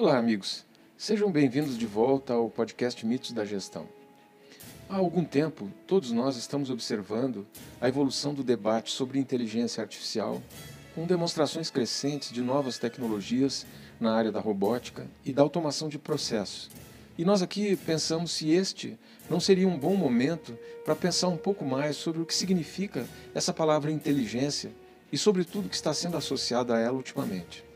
Olá, amigos. Sejam bem-vindos de volta ao podcast Mitos da Gestão. Há algum tempo, todos nós estamos observando a evolução do debate sobre inteligência artificial, com demonstrações crescentes de novas tecnologias na área da robótica e da automação de processos. E nós aqui pensamos se este não seria um bom momento para pensar um pouco mais sobre o que significa essa palavra inteligência e sobre tudo que está sendo associado a ela ultimamente.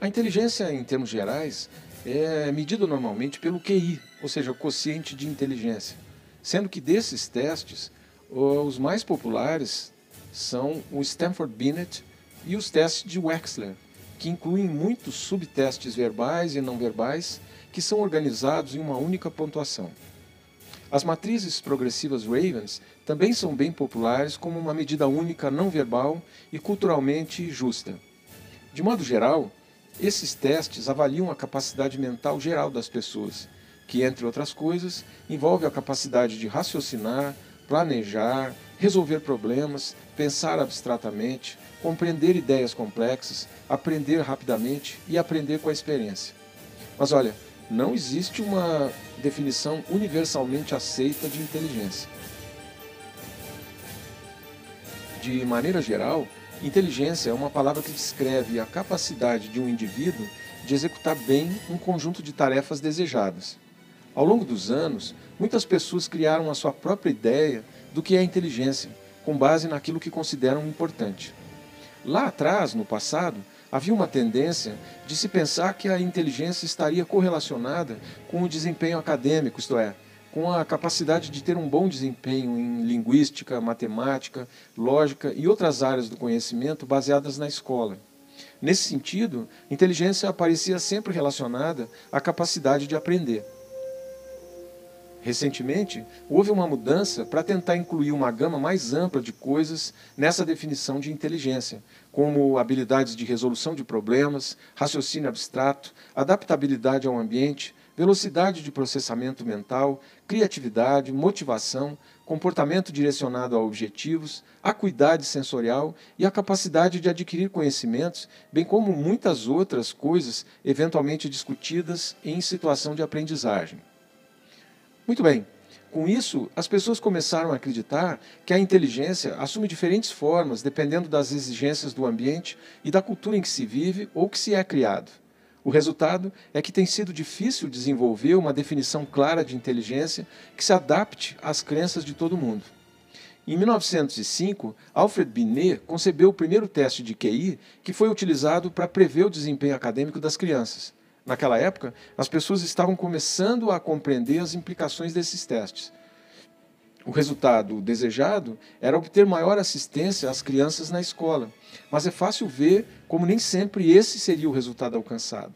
A inteligência, em termos gerais, é medida normalmente pelo QI, ou seja, o quociente de inteligência, sendo que desses testes, os mais populares são o Stanford Binet e os testes de Wechsler, que incluem muitos subtestes verbais e não verbais que são organizados em uma única pontuação. As matrizes progressivas Ravens também são bem populares como uma medida única não verbal e culturalmente justa. De modo geral, esses testes avaliam a capacidade mental geral das pessoas, que, entre outras coisas, envolve a capacidade de raciocinar, planejar, resolver problemas, pensar abstratamente, compreender ideias complexas, aprender rapidamente e aprender com a experiência. Mas olha, não existe uma definição universalmente aceita de inteligência. De maneira geral, Inteligência é uma palavra que descreve a capacidade de um indivíduo de executar bem um conjunto de tarefas desejadas. Ao longo dos anos, muitas pessoas criaram a sua própria ideia do que é inteligência, com base naquilo que consideram importante. Lá atrás, no passado, havia uma tendência de se pensar que a inteligência estaria correlacionada com o desempenho acadêmico, isto é, com a capacidade de ter um bom desempenho em linguística, matemática, lógica e outras áreas do conhecimento baseadas na escola. Nesse sentido, inteligência aparecia sempre relacionada à capacidade de aprender. Recentemente, houve uma mudança para tentar incluir uma gama mais ampla de coisas nessa definição de inteligência, como habilidades de resolução de problemas, raciocínio abstrato, adaptabilidade ao ambiente, velocidade de processamento mental, criatividade, motivação, comportamento direcionado a objetivos, acuidade sensorial e a capacidade de adquirir conhecimentos, bem como muitas outras coisas eventualmente discutidas em situação de aprendizagem. Muito bem. Com isso, as pessoas começaram a acreditar que a inteligência assume diferentes formas dependendo das exigências do ambiente e da cultura em que se vive ou que se é criado. O resultado é que tem sido difícil desenvolver uma definição clara de inteligência que se adapte às crenças de todo mundo. Em 1905, Alfred Binet concebeu o primeiro teste de QI que foi utilizado para prever o desempenho acadêmico das crianças. Naquela época, as pessoas estavam começando a compreender as implicações desses testes. O resultado desejado era obter maior assistência às crianças na escola, mas é fácil ver como nem sempre esse seria o resultado alcançado.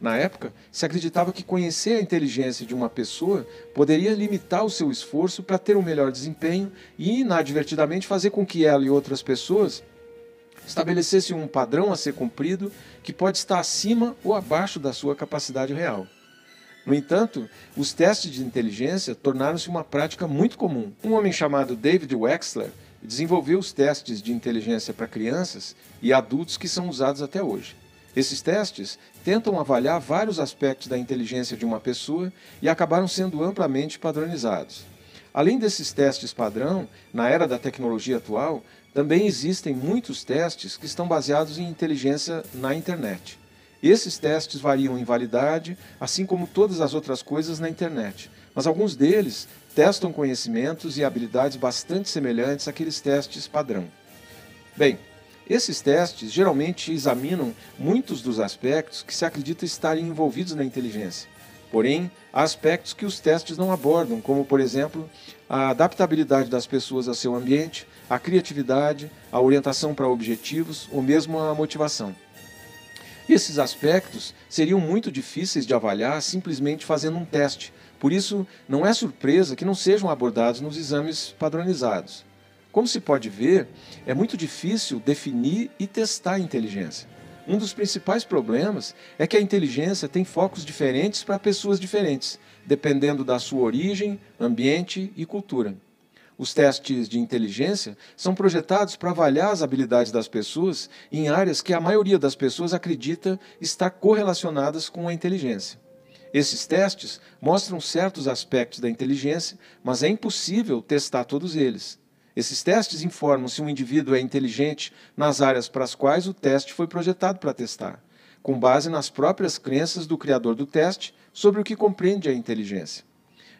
Na época, se acreditava que conhecer a inteligência de uma pessoa poderia limitar o seu esforço para ter um melhor desempenho e, inadvertidamente, fazer com que ela e outras pessoas estabelecessem um padrão a ser cumprido que pode estar acima ou abaixo da sua capacidade real. No entanto, os testes de inteligência tornaram-se uma prática muito comum. Um homem chamado David Wexler desenvolveu os testes de inteligência para crianças e adultos que são usados até hoje. Esses testes tentam avaliar vários aspectos da inteligência de uma pessoa e acabaram sendo amplamente padronizados. Além desses testes padrão, na era da tecnologia atual, também existem muitos testes que estão baseados em inteligência na internet. Esses testes variam em validade, assim como todas as outras coisas na internet, mas alguns deles testam conhecimentos e habilidades bastante semelhantes àqueles testes padrão. Bem, esses testes geralmente examinam muitos dos aspectos que se acredita estarem envolvidos na inteligência. Porém, há aspectos que os testes não abordam, como, por exemplo, a adaptabilidade das pessoas ao seu ambiente, a criatividade, a orientação para objetivos ou mesmo a motivação. Esses aspectos seriam muito difíceis de avaliar simplesmente fazendo um teste, por isso não é surpresa que não sejam abordados nos exames padronizados. Como se pode ver, é muito difícil definir e testar a inteligência. Um dos principais problemas é que a inteligência tem focos diferentes para pessoas diferentes, dependendo da sua origem, ambiente e cultura. Os testes de inteligência são projetados para avaliar as habilidades das pessoas em áreas que a maioria das pessoas acredita estar correlacionadas com a inteligência. Esses testes mostram certos aspectos da inteligência, mas é impossível testar todos eles. Esses testes informam se um indivíduo é inteligente nas áreas para as quais o teste foi projetado para testar, com base nas próprias crenças do criador do teste sobre o que compreende a inteligência.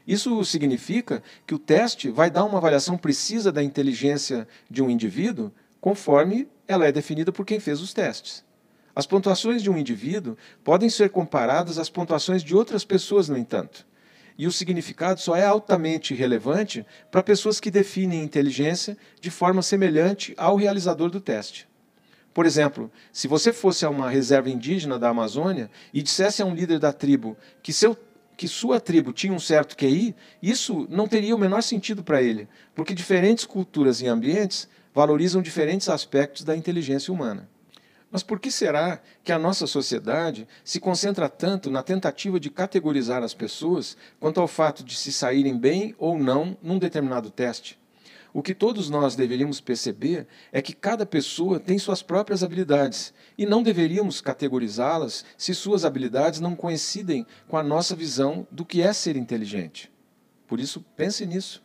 Isso significa que o teste vai dar uma avaliação precisa da inteligência de um indivíduo conforme ela é definida por quem fez os testes. As pontuações de um indivíduo podem ser comparadas às pontuações de outras pessoas, no entanto. E o significado só é altamente relevante para pessoas que definem inteligência de forma semelhante ao realizador do teste. Por exemplo, se você fosse a uma reserva indígena da Amazônia e dissesse a um líder da tribo que, seu, que sua tribo tinha um certo QI, isso não teria o menor sentido para ele, porque diferentes culturas e ambientes valorizam diferentes aspectos da inteligência humana. Mas por que será que a nossa sociedade se concentra tanto na tentativa de categorizar as pessoas quanto ao fato de se saírem bem ou não num determinado teste? O que todos nós deveríamos perceber é que cada pessoa tem suas próprias habilidades e não deveríamos categorizá-las se suas habilidades não coincidem com a nossa visão do que é ser inteligente. Por isso, pense nisso.